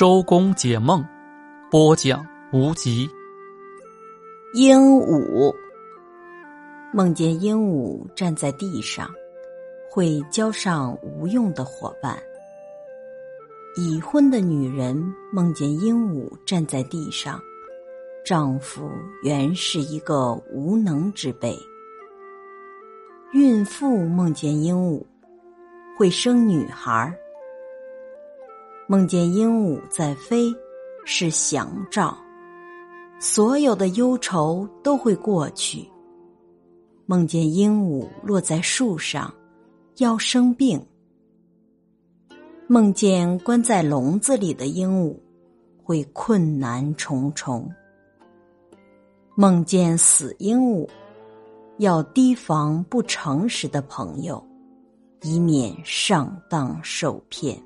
周公解梦，播讲无极。鹦鹉梦见鹦鹉站在地上，会交上无用的伙伴。已婚的女人梦见鹦鹉站在地上，丈夫原是一个无能之辈。孕妇梦见鹦鹉，会生女孩儿。梦见鹦鹉在飞，是祥兆，所有的忧愁都会过去。梦见鹦鹉落在树上，要生病。梦见关在笼子里的鹦鹉，会困难重重。梦见死鹦鹉，要提防不诚实的朋友，以免上当受骗。